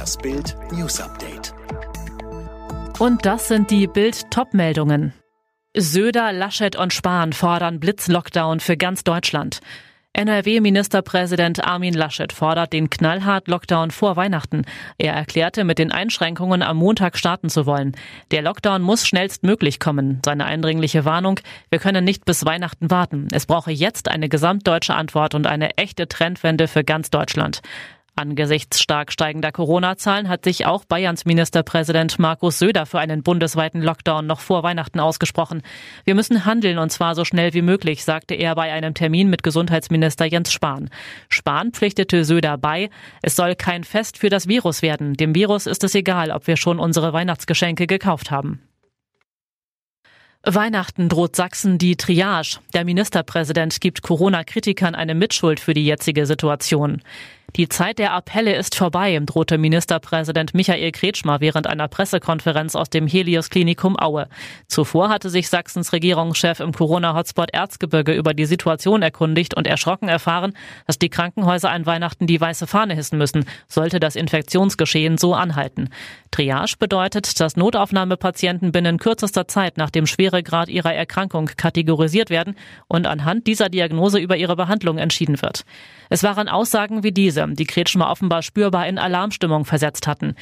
Das Bild News Update. Und das sind die Bild-Top-Meldungen. Söder, Laschet und Spahn fordern Blitzlockdown für ganz Deutschland. NRW-Ministerpräsident Armin Laschet fordert den knallhart Lockdown vor Weihnachten. Er erklärte, mit den Einschränkungen am Montag starten zu wollen. Der Lockdown muss schnellstmöglich kommen. Seine eindringliche Warnung, wir können nicht bis Weihnachten warten. Es brauche jetzt eine gesamtdeutsche Antwort und eine echte Trendwende für ganz Deutschland. Angesichts stark steigender Corona-Zahlen hat sich auch Bayerns Ministerpräsident Markus Söder für einen bundesweiten Lockdown noch vor Weihnachten ausgesprochen. Wir müssen handeln und zwar so schnell wie möglich, sagte er bei einem Termin mit Gesundheitsminister Jens Spahn. Spahn pflichtete Söder bei, es soll kein Fest für das Virus werden. Dem Virus ist es egal, ob wir schon unsere Weihnachtsgeschenke gekauft haben. Weihnachten droht Sachsen die Triage. Der Ministerpräsident gibt Corona-Kritikern eine Mitschuld für die jetzige Situation. Die Zeit der Appelle ist vorbei, drohte Ministerpräsident Michael Kretschmer während einer Pressekonferenz aus dem Helios Klinikum Aue. Zuvor hatte sich Sachsens Regierungschef im Corona-Hotspot Erzgebirge über die Situation erkundigt und erschrocken erfahren, dass die Krankenhäuser an Weihnachten die weiße Fahne hissen müssen, sollte das Infektionsgeschehen so anhalten. Triage bedeutet, dass Notaufnahmepatienten binnen kürzester Zeit nach dem Schweregrad ihrer Erkrankung kategorisiert werden und anhand dieser Diagnose über ihre Behandlung entschieden wird. Es waren Aussagen wie diese, die Kretschmer offenbar spürbar in Alarmstimmung versetzt hatten.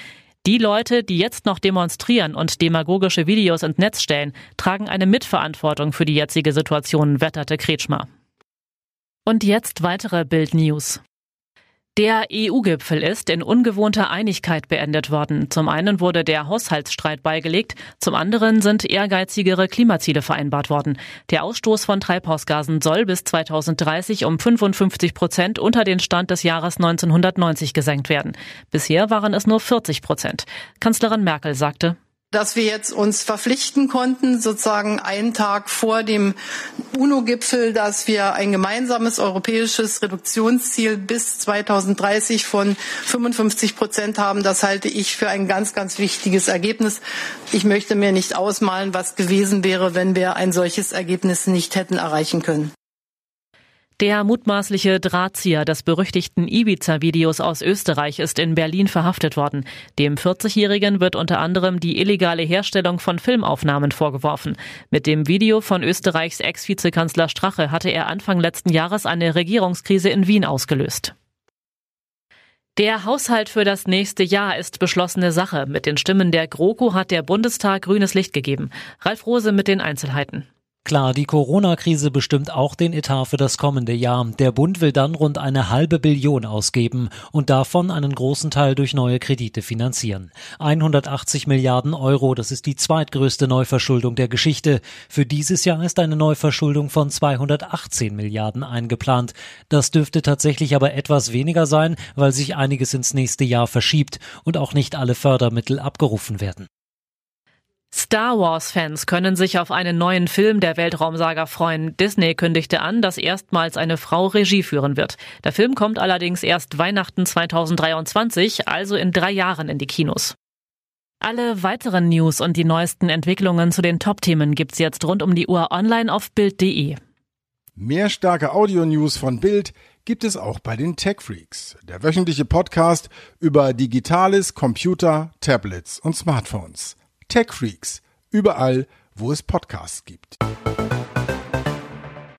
Die Leute, die jetzt noch demonstrieren und demagogische Videos ins Netz stellen, tragen eine Mitverantwortung für die jetzige Situation, wetterte Kretschmer. Und jetzt weitere Bild News. Der EU-Gipfel ist in ungewohnter Einigkeit beendet worden. Zum einen wurde der Haushaltsstreit beigelegt, zum anderen sind ehrgeizigere Klimaziele vereinbart worden. Der Ausstoß von Treibhausgasen soll bis 2030 um 55 Prozent unter den Stand des Jahres 1990 gesenkt werden. Bisher waren es nur 40 Prozent. Kanzlerin Merkel sagte, dass wir jetzt uns verpflichten konnten, sozusagen einen Tag vor dem UNO-Gipfel, dass wir ein gemeinsames europäisches Reduktionsziel bis 2030 von 55 Prozent haben. Das halte ich für ein ganz, ganz wichtiges Ergebnis. Ich möchte mir nicht ausmalen, was gewesen wäre, wenn wir ein solches Ergebnis nicht hätten erreichen können. Der mutmaßliche Drahtzieher des berüchtigten Ibiza-Videos aus Österreich ist in Berlin verhaftet worden. Dem 40-Jährigen wird unter anderem die illegale Herstellung von Filmaufnahmen vorgeworfen. Mit dem Video von Österreichs Ex-Vizekanzler Strache hatte er Anfang letzten Jahres eine Regierungskrise in Wien ausgelöst. Der Haushalt für das nächste Jahr ist beschlossene Sache. Mit den Stimmen der GroKo hat der Bundestag grünes Licht gegeben. Ralf Rose mit den Einzelheiten. Klar, die Corona-Krise bestimmt auch den Etat für das kommende Jahr. Der Bund will dann rund eine halbe Billion ausgeben und davon einen großen Teil durch neue Kredite finanzieren. 180 Milliarden Euro, das ist die zweitgrößte Neuverschuldung der Geschichte. Für dieses Jahr ist eine Neuverschuldung von 218 Milliarden eingeplant. Das dürfte tatsächlich aber etwas weniger sein, weil sich einiges ins nächste Jahr verschiebt und auch nicht alle Fördermittel abgerufen werden. Star Wars-Fans können sich auf einen neuen Film der Weltraumsaga freuen. Disney kündigte an, dass erstmals eine Frau Regie führen wird. Der Film kommt allerdings erst Weihnachten 2023, also in drei Jahren in die Kinos. Alle weiteren News und die neuesten Entwicklungen zu den Top-Themen gibt's jetzt rund um die Uhr online auf Bild.de. Mehr starke Audio-News von Bild gibt es auch bei den Tech Freaks, der wöchentliche Podcast über Digitales, Computer, Tablets und Smartphones. Tech Freaks, überall, wo es Podcasts gibt.